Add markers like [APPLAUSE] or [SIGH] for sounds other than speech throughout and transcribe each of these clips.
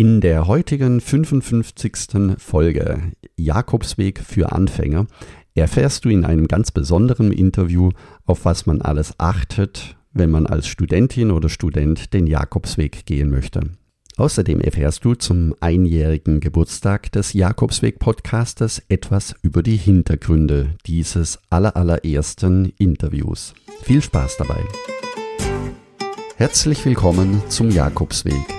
In der heutigen 55. Folge Jakobsweg für Anfänger erfährst du in einem ganz besonderen Interview, auf was man alles achtet, wenn man als Studentin oder Student den Jakobsweg gehen möchte. Außerdem erfährst du zum einjährigen Geburtstag des Jakobsweg-Podcastes etwas über die Hintergründe dieses allerallerersten Interviews. Viel Spaß dabei! Herzlich willkommen zum Jakobsweg.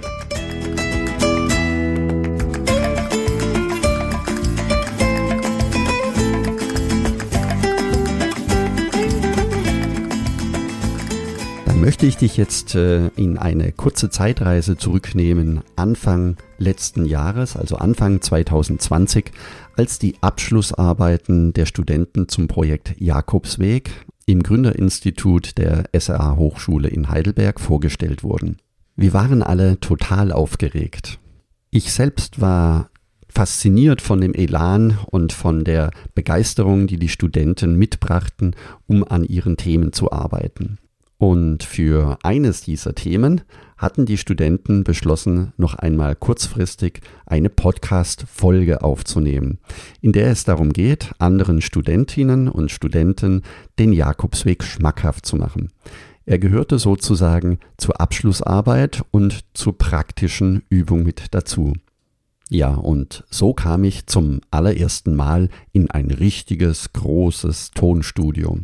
Möchte ich dich jetzt äh, in eine kurze Zeitreise zurücknehmen, Anfang letzten Jahres, also Anfang 2020, als die Abschlussarbeiten der Studenten zum Projekt Jakobsweg im Gründerinstitut der SRA Hochschule in Heidelberg vorgestellt wurden. Wir waren alle total aufgeregt. Ich selbst war fasziniert von dem Elan und von der Begeisterung, die die Studenten mitbrachten, um an ihren Themen zu arbeiten. Und für eines dieser Themen hatten die Studenten beschlossen, noch einmal kurzfristig eine Podcast-Folge aufzunehmen, in der es darum geht, anderen Studentinnen und Studenten den Jakobsweg schmackhaft zu machen. Er gehörte sozusagen zur Abschlussarbeit und zur praktischen Übung mit dazu. Ja, und so kam ich zum allerersten Mal in ein richtiges, großes Tonstudio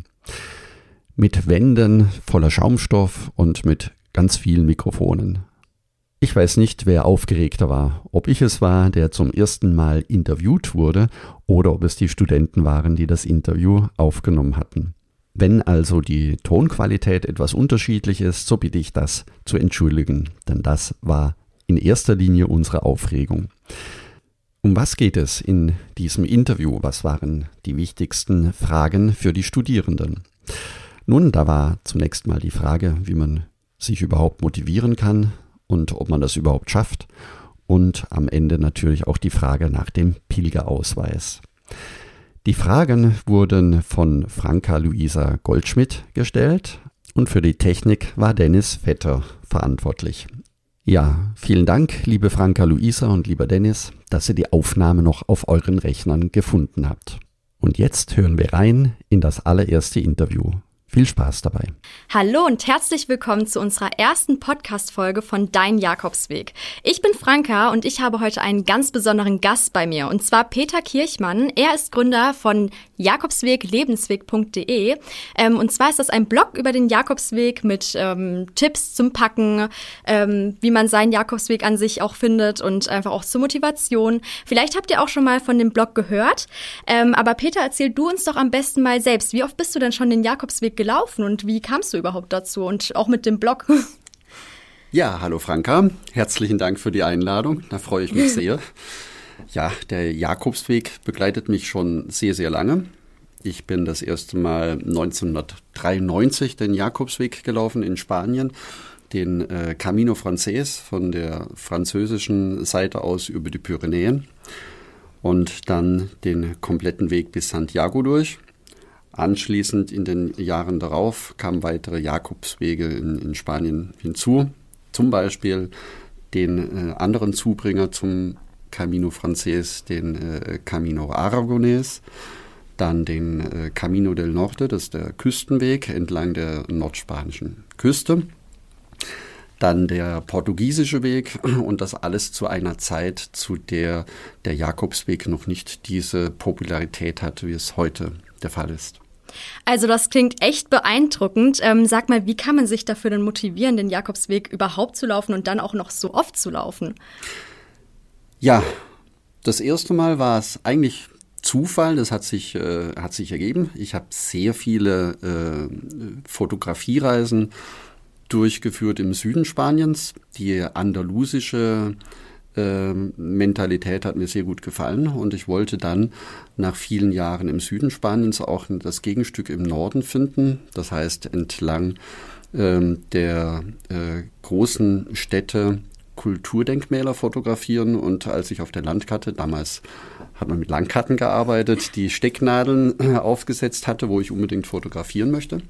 mit Wänden voller Schaumstoff und mit ganz vielen Mikrofonen. Ich weiß nicht, wer aufgeregter war, ob ich es war, der zum ersten Mal interviewt wurde, oder ob es die Studenten waren, die das Interview aufgenommen hatten. Wenn also die Tonqualität etwas unterschiedlich ist, so bitte ich das zu entschuldigen, denn das war in erster Linie unsere Aufregung. Um was geht es in diesem Interview? Was waren die wichtigsten Fragen für die Studierenden? Nun, da war zunächst mal die Frage, wie man sich überhaupt motivieren kann und ob man das überhaupt schafft. Und am Ende natürlich auch die Frage nach dem Pilgerausweis. Die Fragen wurden von Franka Luisa Goldschmidt gestellt und für die Technik war Dennis Vetter verantwortlich. Ja, vielen Dank, liebe Franka Luisa und lieber Dennis, dass ihr die Aufnahme noch auf euren Rechnern gefunden habt. Und jetzt hören wir rein in das allererste Interview. Viel Spaß dabei. Hallo und herzlich willkommen zu unserer ersten Podcast-Folge von Dein Jakobsweg. Ich bin Franka und ich habe heute einen ganz besonderen Gast bei mir und zwar Peter Kirchmann. Er ist Gründer von jakobsweglebensweg.de ähm, und zwar ist das ein Blog über den Jakobsweg mit ähm, Tipps zum Packen, ähm, wie man seinen Jakobsweg an sich auch findet und einfach auch zur Motivation. Vielleicht habt ihr auch schon mal von dem Blog gehört, ähm, aber Peter, erzähl du uns doch am besten mal selbst. Wie oft bist du denn schon den Jakobsweg gelaufen und wie kamst du überhaupt dazu und auch mit dem Blog? [LAUGHS] Ja, hallo Franka, herzlichen Dank für die Einladung, da freue ich mich [LAUGHS] sehr. Ja, der Jakobsweg begleitet mich schon sehr, sehr lange. Ich bin das erste Mal 1993 den Jakobsweg gelaufen in Spanien, den äh, Camino Frances von der französischen Seite aus über die Pyrenäen und dann den kompletten Weg bis Santiago durch. Anschließend in den Jahren darauf kamen weitere Jakobswege in, in Spanien hinzu, zum Beispiel den äh, anderen Zubringer zum Camino Frances, den äh, Camino Aragonés, dann den äh, Camino del Norte, das ist der Küstenweg entlang der nordspanischen Küste, dann der portugiesische Weg und das alles zu einer Zeit, zu der der Jakobsweg noch nicht diese Popularität hatte, wie es heute der Fall ist. Also das klingt echt beeindruckend. Ähm, sag mal, wie kann man sich dafür denn motivieren, den Jakobsweg überhaupt zu laufen und dann auch noch so oft zu laufen? Ja, das erste Mal war es eigentlich Zufall, das hat sich, äh, hat sich ergeben. Ich habe sehr viele äh, Fotografiereisen durchgeführt im Süden Spaniens. Die andalusische Mentalität hat mir sehr gut gefallen und ich wollte dann nach vielen Jahren im Süden Spaniens auch das Gegenstück im Norden finden. Das heißt entlang ähm, der äh, großen Städte Kulturdenkmäler fotografieren und als ich auf der Landkarte, damals hat man mit Landkarten gearbeitet, die Stecknadeln äh, aufgesetzt hatte, wo ich unbedingt fotografieren möchte,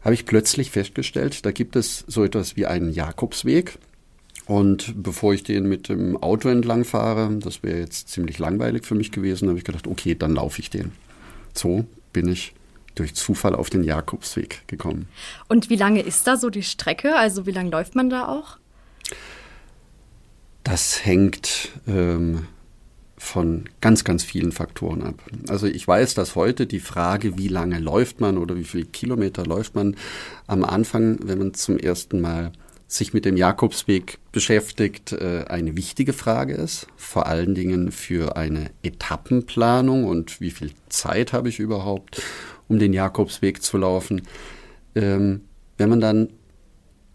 habe ich plötzlich festgestellt, da gibt es so etwas wie einen Jakobsweg. Und bevor ich den mit dem Auto entlang fahre, das wäre jetzt ziemlich langweilig für mich gewesen, habe ich gedacht, okay, dann laufe ich den. So bin ich durch Zufall auf den Jakobsweg gekommen. Und wie lange ist da so die Strecke? Also wie lange läuft man da auch? Das hängt ähm, von ganz, ganz vielen Faktoren ab. Also ich weiß, dass heute die Frage, wie lange läuft man oder wie viele Kilometer läuft man, am Anfang, wenn man zum ersten Mal sich mit dem Jakobsweg beschäftigt, äh, eine wichtige Frage ist. Vor allen Dingen für eine Etappenplanung und wie viel Zeit habe ich überhaupt, um den Jakobsweg zu laufen. Ähm, wenn man dann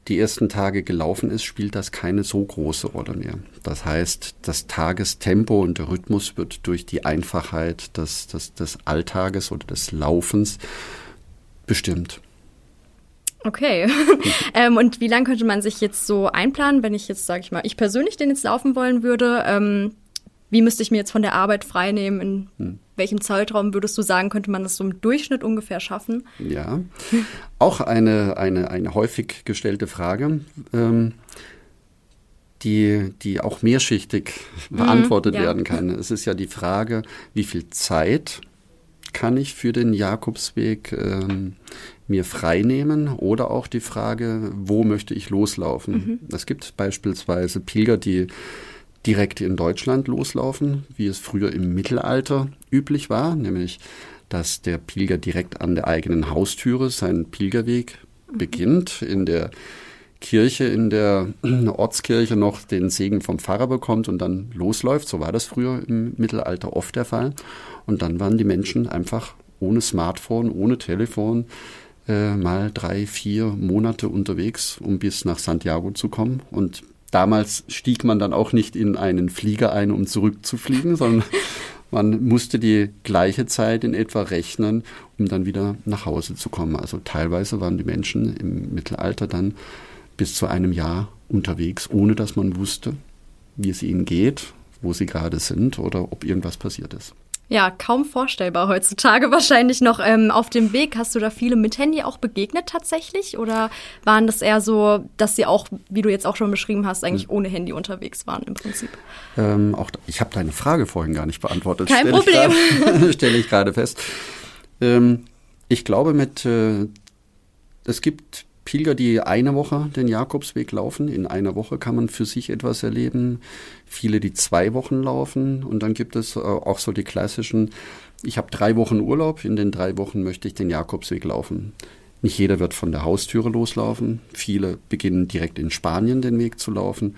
die ersten Tage gelaufen ist, spielt das keine so große Rolle mehr. Das heißt, das Tagestempo und der Rhythmus wird durch die Einfachheit des, des, des Alltages oder des Laufens bestimmt. Okay. [LAUGHS] ähm, und wie lange könnte man sich jetzt so einplanen, wenn ich jetzt, sage ich mal, ich persönlich den jetzt laufen wollen würde? Ähm, wie müsste ich mir jetzt von der Arbeit freinehmen? In hm. welchem Zeitraum würdest du sagen, könnte man das so im Durchschnitt ungefähr schaffen? Ja, auch eine, eine, eine häufig gestellte Frage. Ähm, die, die auch mehrschichtig mhm, beantwortet ja. werden kann. Es ist ja die Frage, wie viel Zeit kann ich für den Jakobsweg ähm, mir freinehmen oder auch die Frage, wo möchte ich loslaufen. Mhm. Es gibt beispielsweise Pilger, die direkt in Deutschland loslaufen, wie es früher im Mittelalter üblich war, nämlich dass der Pilger direkt an der eigenen Haustüre seinen Pilgerweg mhm. beginnt, in der Kirche, in der [CLEARS THROAT] Ortskirche noch den Segen vom Pfarrer bekommt und dann losläuft. So war das früher im Mittelalter oft der Fall. Und dann waren die Menschen einfach ohne Smartphone, ohne Telefon äh, mal drei, vier Monate unterwegs, um bis nach Santiago zu kommen. Und damals stieg man dann auch nicht in einen Flieger ein, um zurückzufliegen, [LAUGHS] sondern man musste die gleiche Zeit in etwa rechnen, um dann wieder nach Hause zu kommen. Also teilweise waren die Menschen im Mittelalter dann bis zu einem Jahr unterwegs, ohne dass man wusste, wie es ihnen geht, wo sie gerade sind oder ob irgendwas passiert ist. Ja, kaum vorstellbar heutzutage [LAUGHS] wahrscheinlich noch. Ähm, auf dem Weg hast du da viele mit Handy auch begegnet tatsächlich? Oder waren das eher so, dass sie auch, wie du jetzt auch schon beschrieben hast, eigentlich hm. ohne Handy unterwegs waren im Prinzip? Ähm, auch, ich habe deine Frage vorhin gar nicht beantwortet. Kein Problem. [LAUGHS] Stelle ich gerade fest. Ähm, ich glaube, mit äh, es gibt Pilger, die eine Woche den Jakobsweg laufen. In einer Woche kann man für sich etwas erleben. Viele, die zwei Wochen laufen. Und dann gibt es äh, auch so die klassischen, ich habe drei Wochen Urlaub, in den drei Wochen möchte ich den Jakobsweg laufen. Nicht jeder wird von der Haustüre loslaufen. Viele beginnen direkt in Spanien den Weg zu laufen.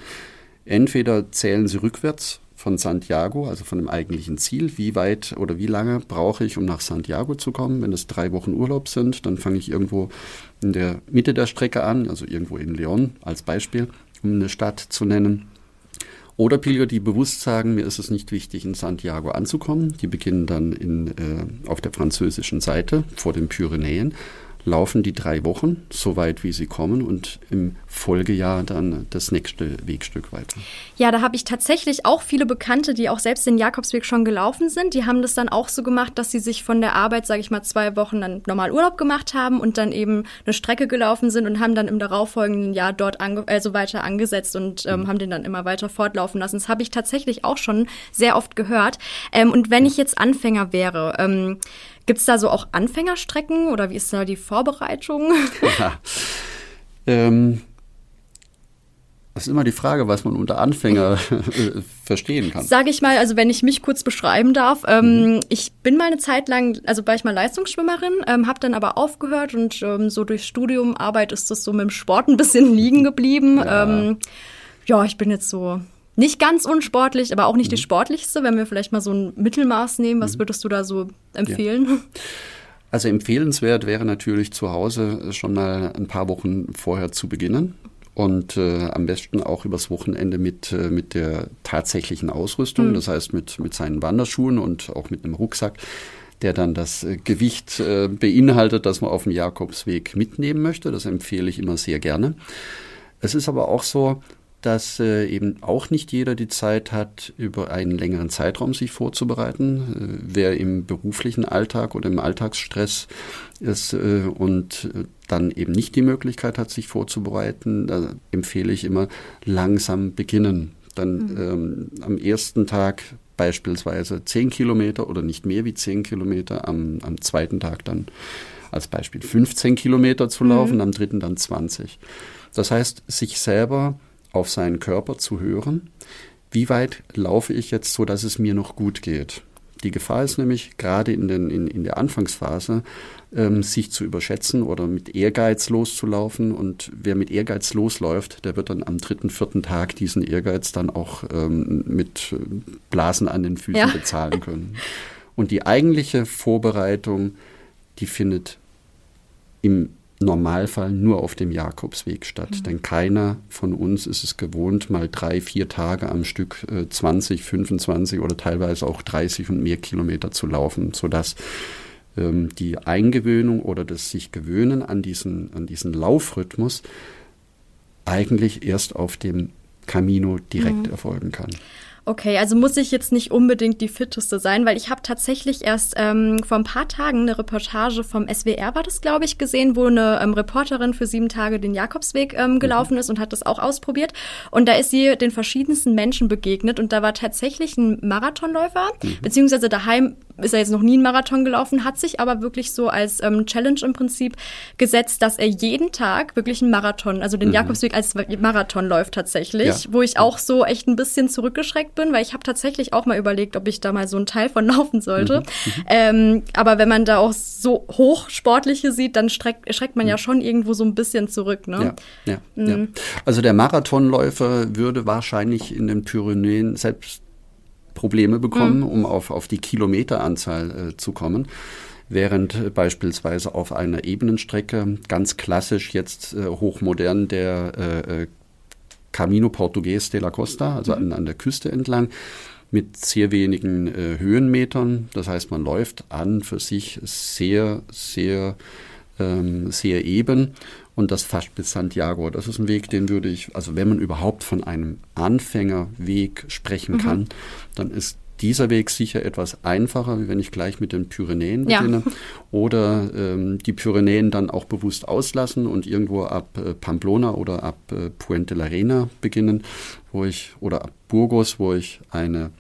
Entweder zählen sie rückwärts von Santiago, also von dem eigentlichen Ziel. Wie weit oder wie lange brauche ich, um nach Santiago zu kommen? Wenn es drei Wochen Urlaub sind, dann fange ich irgendwo in der Mitte der Strecke an, also irgendwo in Leon als Beispiel, um eine Stadt zu nennen. Oder Pilger, die bewusst sagen, mir ist es nicht wichtig, in Santiago anzukommen. Die beginnen dann in, äh, auf der französischen Seite vor den Pyrenäen laufen die drei Wochen, so weit wie sie kommen und im Folgejahr dann das nächste Wegstück weiter. Ja, da habe ich tatsächlich auch viele Bekannte, die auch selbst den Jakobsweg schon gelaufen sind. Die haben das dann auch so gemacht, dass sie sich von der Arbeit, sage ich mal, zwei Wochen dann normal Urlaub gemacht haben und dann eben eine Strecke gelaufen sind und haben dann im darauffolgenden Jahr dort also weiter angesetzt und ähm, mhm. haben den dann immer weiter fortlaufen lassen. Das habe ich tatsächlich auch schon sehr oft gehört. Ähm, und wenn ich jetzt Anfänger wäre, ähm, Gibt es da so auch Anfängerstrecken oder wie ist da die Vorbereitung? Ja. Ähm, das ist immer die Frage, was man unter Anfänger [LAUGHS] äh, verstehen kann. Sage ich mal, also wenn ich mich kurz beschreiben darf, ähm, mhm. ich bin mal eine Zeit lang, also war ich mal Leistungsschwimmerin, ähm, habe dann aber aufgehört und ähm, so durch Studium, Arbeit ist das so mit dem Sport ein bisschen liegen [LAUGHS] geblieben. Ja, ähm, ja ich bin jetzt so nicht ganz unsportlich, aber auch nicht mhm. die sportlichste. Wenn wir vielleicht mal so ein Mittelmaß nehmen, was mhm. würdest du da so empfehlen? Ja. [LAUGHS] Also empfehlenswert wäre natürlich zu Hause schon mal ein paar Wochen vorher zu beginnen und äh, am besten auch übers Wochenende mit, äh, mit der tatsächlichen Ausrüstung, mhm. das heißt mit, mit seinen Wanderschuhen und auch mit einem Rucksack der dann das äh, Gewicht äh, beinhaltet, das man auf dem Jakobsweg mitnehmen möchte. Das empfehle ich immer sehr gerne. Es ist aber auch so, dass äh, eben auch nicht jeder die Zeit hat, über einen längeren Zeitraum sich vorzubereiten. Äh, wer im beruflichen Alltag oder im Alltagsstress ist äh, und äh, dann eben nicht die Möglichkeit hat, sich vorzubereiten, da empfehle ich immer langsam beginnen. Dann mhm. ähm, am ersten Tag beispielsweise zehn Kilometer oder nicht mehr wie zehn Kilometer, am, am zweiten Tag dann als Beispiel 15 Kilometer zu laufen, mhm. am dritten dann 20. Das heißt, sich selber auf seinen Körper zu hören. Wie weit laufe ich jetzt so, dass es mir noch gut geht? Die Gefahr ist nämlich gerade in, den, in, in der Anfangsphase, ähm, sich zu überschätzen oder mit Ehrgeiz loszulaufen. Und wer mit Ehrgeiz losläuft, der wird dann am dritten, vierten Tag diesen Ehrgeiz dann auch ähm, mit Blasen an den Füßen ja. [LAUGHS] bezahlen können. Und die eigentliche Vorbereitung, die findet im Normalfall nur auf dem Jakobsweg statt. Mhm. Denn keiner von uns ist es gewohnt, mal drei, vier Tage am Stück äh, 20, 25 oder teilweise auch 30 und mehr Kilometer zu laufen, sodass ähm, die Eingewöhnung oder das sich gewöhnen an diesen, an diesen Laufrhythmus eigentlich erst auf dem Camino direkt mhm. erfolgen kann. Okay, also muss ich jetzt nicht unbedingt die fitteste sein, weil ich habe tatsächlich erst ähm, vor ein paar Tagen eine Reportage vom SWR, war das, glaube ich, gesehen, wo eine ähm, Reporterin für sieben Tage den Jakobsweg ähm, mhm. gelaufen mhm. ist und hat das auch ausprobiert. Und da ist sie den verschiedensten Menschen begegnet und da war tatsächlich ein Marathonläufer, mhm. beziehungsweise daheim ist er jetzt noch nie einen Marathon gelaufen, hat sich aber wirklich so als ähm, Challenge im Prinzip gesetzt, dass er jeden Tag wirklich einen Marathon, also den mhm. Jakobsweg als Marathon läuft tatsächlich, ja. wo ich auch so echt ein bisschen zurückgeschreckt bin, weil ich habe tatsächlich auch mal überlegt, ob ich da mal so einen Teil von [LAUGHS] laufen sollte. Mhm. mhm. Ähm, aber wenn man da auch so hochsportliche sieht, dann streckt, schreckt man ja mhm. schon irgendwo so ein bisschen zurück. Ne? Ja, ja, mhm. ja. Also der Marathonläufer würde wahrscheinlich in den Pyrenäen selbst Probleme bekommen, mhm. um auf, auf die Kilometeranzahl äh, zu kommen. Während äh, beispielsweise auf einer Ebenenstrecke ganz klassisch jetzt äh, hochmodern der äh, äh Camino Portugues de la Costa, also mhm. an, an der Küste entlang, mit sehr wenigen äh, Höhenmetern. Das heißt, man läuft an für sich sehr, sehr, ähm, sehr eben und das fast bis Santiago. Das ist ein Weg, den würde ich, also wenn man überhaupt von einem Anfängerweg sprechen mhm. kann, dann ist dieser Weg sicher etwas einfacher, wie wenn ich gleich mit den Pyrenäen beginne. Ja. [LAUGHS] Oder ähm, die Pyrenäen dann auch bewusst auslassen und irgendwo ab äh, Pamplona oder ab äh, Puente la Reina beginnen, wo ich, oder ab Burgos, wo ich eine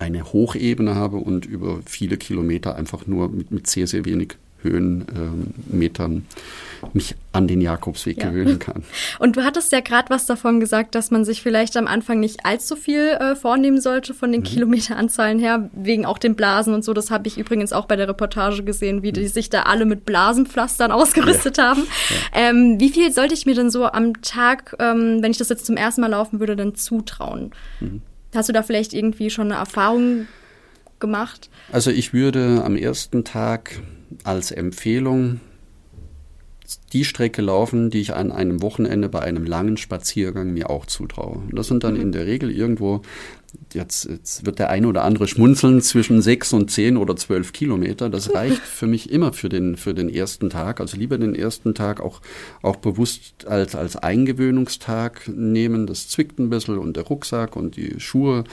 eine Hochebene habe und über viele Kilometer einfach nur mit, mit sehr, sehr wenig Höhenmetern mich an den Jakobsweg ja. gewöhnen kann. [LAUGHS] Und du hattest ja gerade was davon gesagt, dass man sich vielleicht am Anfang nicht allzu viel äh, vornehmen sollte von den mhm. Kilometeranzahlen her, wegen auch den Blasen und so. Das habe ich übrigens auch bei der Reportage gesehen, wie mhm. die sich da alle mit Blasenpflastern ausgerüstet ja. haben. Ja. Ähm, wie viel sollte ich mir denn so am Tag, ähm, wenn ich das jetzt zum ersten Mal laufen würde, denn zutrauen? Mhm. Hast du da vielleicht irgendwie schon eine Erfahrung gemacht? Also ich würde am ersten Tag als Empfehlung die Strecke laufen, die ich an einem Wochenende bei einem langen Spaziergang mir auch zutraue. Und das sind dann in der Regel irgendwo, jetzt, jetzt wird der eine oder andere schmunzeln, zwischen sechs und zehn oder zwölf Kilometer. Das [LAUGHS] reicht für mich immer für den, für den ersten Tag. Also lieber den ersten Tag auch, auch bewusst als, als Eingewöhnungstag nehmen. Das zwickt ein bisschen und der Rucksack und die Schuhe.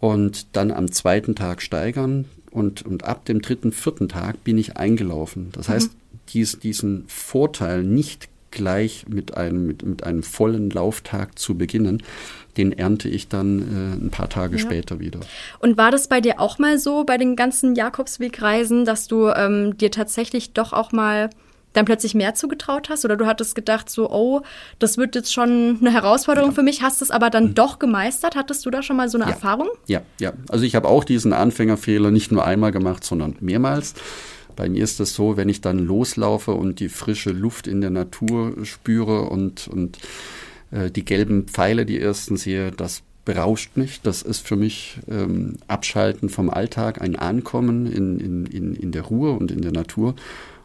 Und dann am zweiten Tag steigern. Und, und ab dem dritten, vierten Tag bin ich eingelaufen. Das heißt, mhm dies, diesen Vorteil nicht gleich mit einem, mit, mit einem vollen Lauftag zu beginnen, den ernte ich dann äh, ein paar Tage ja. später wieder. Und war das bei dir auch mal so bei den ganzen Jakobswegreisen, dass du ähm, dir tatsächlich doch auch mal dann plötzlich mehr zugetraut hast oder du hattest gedacht so, oh, das wird jetzt schon eine Herausforderung ja. für mich, hast es aber dann mhm. doch gemeistert? Hattest du da schon mal so eine ja. Erfahrung? Ja, ja. Also ich habe auch diesen Anfängerfehler nicht nur einmal gemacht, sondern mehrmals. Bei mir ist das so, wenn ich dann loslaufe und die frische Luft in der Natur spüre und, und äh, die gelben Pfeile, die ersten sehe, das berauscht mich. Das ist für mich ähm, Abschalten vom Alltag, ein Ankommen in, in, in, in der Ruhe und in der Natur.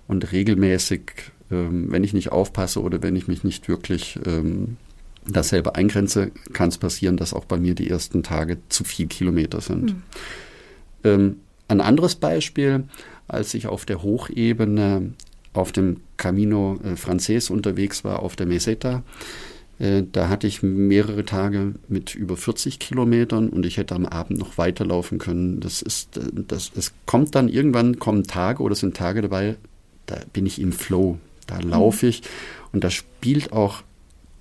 Und regelmäßig, ähm, wenn ich nicht aufpasse oder wenn ich mich nicht wirklich ähm, dasselbe eingrenze, kann es passieren, dass auch bei mir die ersten Tage zu viel Kilometer sind. Mhm. Ähm, ein anderes Beispiel, als ich auf der Hochebene auf dem Camino äh, Frances unterwegs war, auf der Meseta, äh, da hatte ich mehrere Tage mit über 40 Kilometern und ich hätte am Abend noch weiterlaufen können. Das ist, äh, das, es kommt dann irgendwann kommen Tage oder sind Tage dabei, da bin ich im Flow. Da laufe ich und da spielt auch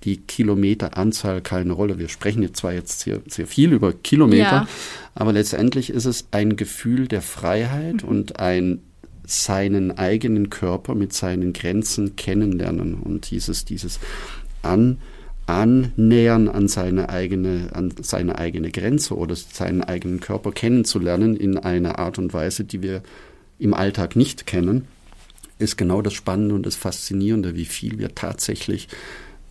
die Kilometeranzahl keine Rolle. Wir sprechen jetzt zwar jetzt sehr, sehr viel über Kilometer, ja. aber letztendlich ist es ein Gefühl der Freiheit mhm. und ein seinen eigenen Körper mit seinen Grenzen kennenlernen und dieses, dieses An, annähern an seine eigene, an seine eigene Grenze oder seinen eigenen Körper kennenzulernen in einer Art und Weise, die wir im Alltag nicht kennen, ist genau das Spannende und das Faszinierende, wie viel wir tatsächlich,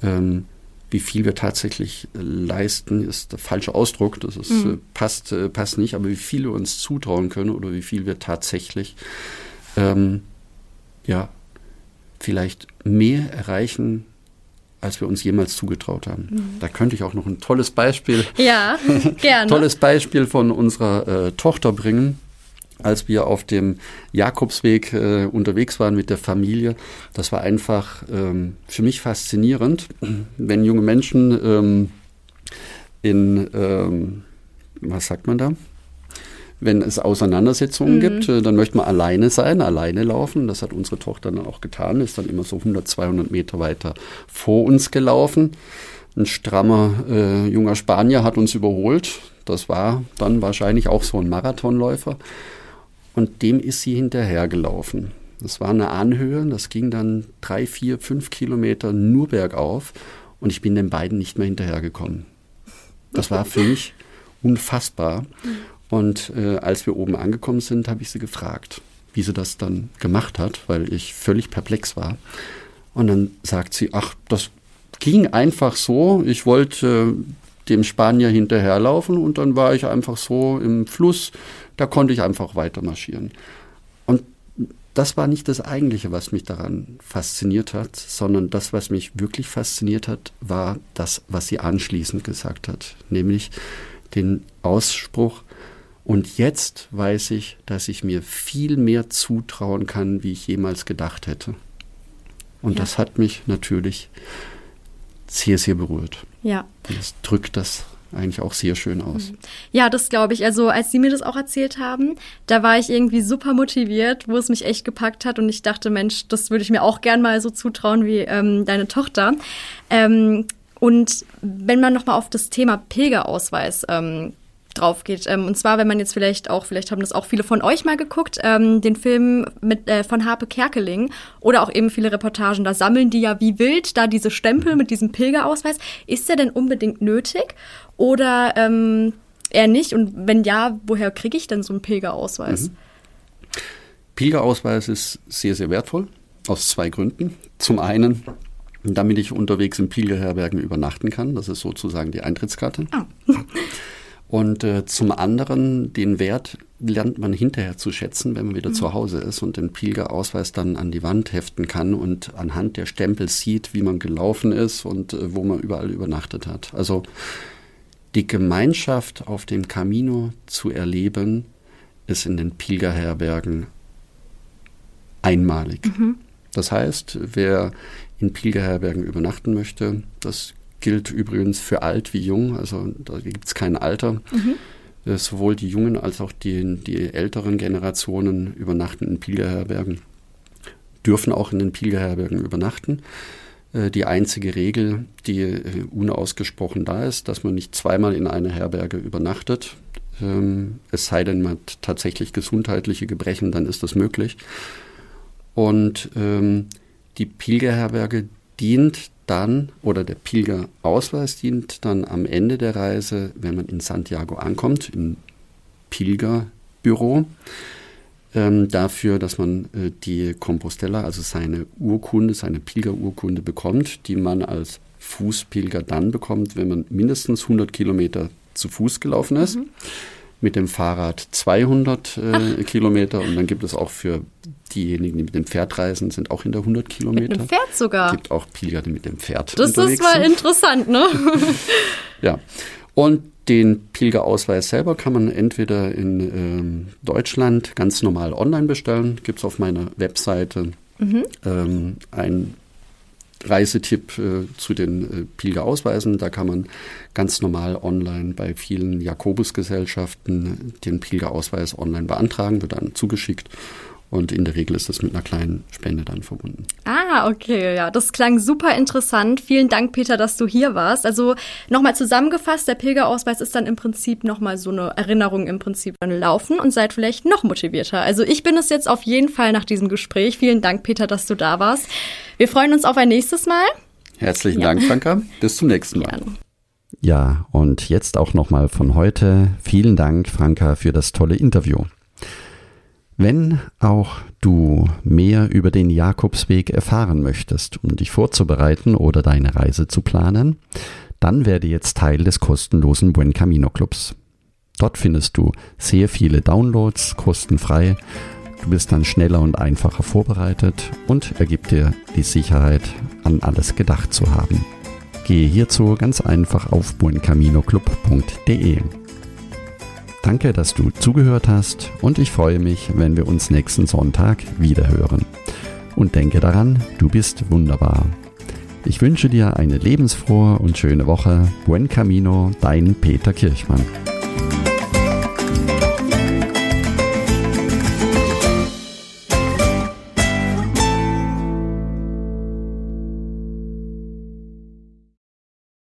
ähm, wie viel wir tatsächlich leisten, ist der falsche Ausdruck, das ist, mhm. äh, passt, äh, passt nicht, aber wie viel wir uns zutrauen können oder wie viel wir tatsächlich, ähm, ja, vielleicht mehr erreichen als wir uns jemals zugetraut haben. Mhm. Da könnte ich auch noch ein tolles Beispiel, ja, [LAUGHS] gerne. tolles Beispiel von unserer äh, Tochter bringen. Als wir auf dem Jakobsweg äh, unterwegs waren mit der Familie, das war einfach ähm, für mich faszinierend, wenn junge Menschen ähm, in, ähm, was sagt man da? Wenn es Auseinandersetzungen mhm. gibt, äh, dann möchte man alleine sein, alleine laufen. Das hat unsere Tochter dann auch getan, ist dann immer so 100, 200 Meter weiter vor uns gelaufen. Ein strammer äh, junger Spanier hat uns überholt. Das war dann wahrscheinlich auch so ein Marathonläufer. Und dem ist sie hinterhergelaufen. Das war eine Anhöhe, das ging dann drei, vier, fünf Kilometer nur bergauf und ich bin den beiden nicht mehr hinterhergekommen. Das war für mich unfassbar. Und äh, als wir oben angekommen sind, habe ich sie gefragt, wie sie das dann gemacht hat, weil ich völlig perplex war. Und dann sagt sie, ach, das ging einfach so. Ich wollte äh, dem Spanier hinterherlaufen und dann war ich einfach so im Fluss, da konnte ich einfach weiter marschieren. Und das war nicht das Eigentliche, was mich daran fasziniert hat, sondern das, was mich wirklich fasziniert hat, war das, was sie anschließend gesagt hat, nämlich den Ausspruch, und jetzt weiß ich, dass ich mir viel mehr zutrauen kann, wie ich jemals gedacht hätte. Und ja. das hat mich natürlich sehr, sehr berührt. Ja. Und das drückt das eigentlich auch sehr schön aus. Mhm. Ja, das glaube ich. Also als Sie mir das auch erzählt haben, da war ich irgendwie super motiviert, wo es mich echt gepackt hat und ich dachte, Mensch, das würde ich mir auch gern mal so zutrauen wie ähm, deine Tochter. Ähm, und wenn man nochmal auf das Thema Pilgerausweis ähm, drauf geht. Ähm, und zwar, wenn man jetzt vielleicht auch, vielleicht haben das auch viele von euch mal geguckt, ähm, den Film mit, äh, von Harpe Kerkeling oder auch eben viele Reportagen, da sammeln die ja wie wild da diese Stempel mit diesem Pilgerausweis. Ist der denn unbedingt nötig oder ähm, eher nicht? Und wenn ja, woher kriege ich denn so einen Pilgerausweis? Mhm. Pilgerausweis ist sehr, sehr wertvoll aus zwei Gründen. Zum einen, damit ich unterwegs in Pilgerherbergen übernachten kann. Das ist sozusagen die Eintrittskarte. Oh. [LAUGHS] Und äh, zum anderen, den Wert lernt man hinterher zu schätzen, wenn man wieder mhm. zu Hause ist und den Pilgerausweis dann an die Wand heften kann und anhand der Stempel sieht, wie man gelaufen ist und äh, wo man überall übernachtet hat. Also die Gemeinschaft auf dem Camino zu erleben, ist in den Pilgerherbergen einmalig. Mhm. Das heißt, wer in Pilgerherbergen übernachten möchte, das gilt übrigens für alt wie jung, also da gibt es kein Alter. Mhm. Äh, sowohl die jungen als auch die, die älteren Generationen übernachten in Pilgerherbergen, dürfen auch in den Pilgerherbergen übernachten. Äh, die einzige Regel, die äh, unausgesprochen da ist, dass man nicht zweimal in einer Herberge übernachtet. Ähm, es sei denn, man hat tatsächlich gesundheitliche Gebrechen, dann ist das möglich. Und ähm, die Pilgerherberge dient dann oder der Pilgerausweis dient dann am Ende der Reise, wenn man in Santiago ankommt, im Pilgerbüro, ähm, dafür, dass man äh, die Compostella, also seine Urkunde, seine Pilgerurkunde bekommt, die man als Fußpilger dann bekommt, wenn man mindestens 100 Kilometer zu Fuß gelaufen ist. Mhm mit dem Fahrrad 200 äh, Kilometer und dann gibt es auch für diejenigen, die mit dem Pferd reisen, sind auch hinter 100 Kilometer. Mit dem Pferd sogar? Es gibt auch Pilger, die mit dem Pferd Das ist mal sind. interessant, ne? [LAUGHS] ja. Und Den Pilgerausweis selber kann man entweder in ähm, Deutschland ganz normal online bestellen. Gibt es auf meiner Webseite mhm. ähm, ein Reisetipp äh, zu den äh, Pilgerausweisen. Da kann man ganz normal online bei vielen Jakobusgesellschaften den Pilgerausweis online beantragen, wird dann zugeschickt. Und in der Regel ist das mit einer kleinen Spende dann verbunden. Ah, okay, ja, das klang super interessant. Vielen Dank, Peter, dass du hier warst. Also nochmal zusammengefasst, der Pilgerausweis ist dann im Prinzip nochmal so eine Erinnerung im Prinzip an Laufen und seid vielleicht noch motivierter. Also ich bin es jetzt auf jeden Fall nach diesem Gespräch. Vielen Dank, Peter, dass du da warst. Wir freuen uns auf ein nächstes Mal. Herzlichen ja. Dank, Franka. Bis zum nächsten Mal. Gerne. Ja, und jetzt auch nochmal von heute. Vielen Dank, Franka, für das tolle Interview. Wenn auch du mehr über den Jakobsweg erfahren möchtest, um dich vorzubereiten oder deine Reise zu planen, dann werde jetzt Teil des kostenlosen Buen Camino Clubs. Dort findest du sehr viele Downloads kostenfrei. Du bist dann schneller und einfacher vorbereitet und ergibt dir die Sicherheit, an alles gedacht zu haben. Gehe hierzu ganz einfach auf buencaminoclub.de. Danke, dass du zugehört hast und ich freue mich, wenn wir uns nächsten Sonntag wiederhören. Und denke daran, du bist wunderbar. Ich wünsche dir eine lebensfrohe und schöne Woche. Buen Camino, dein Peter Kirchmann.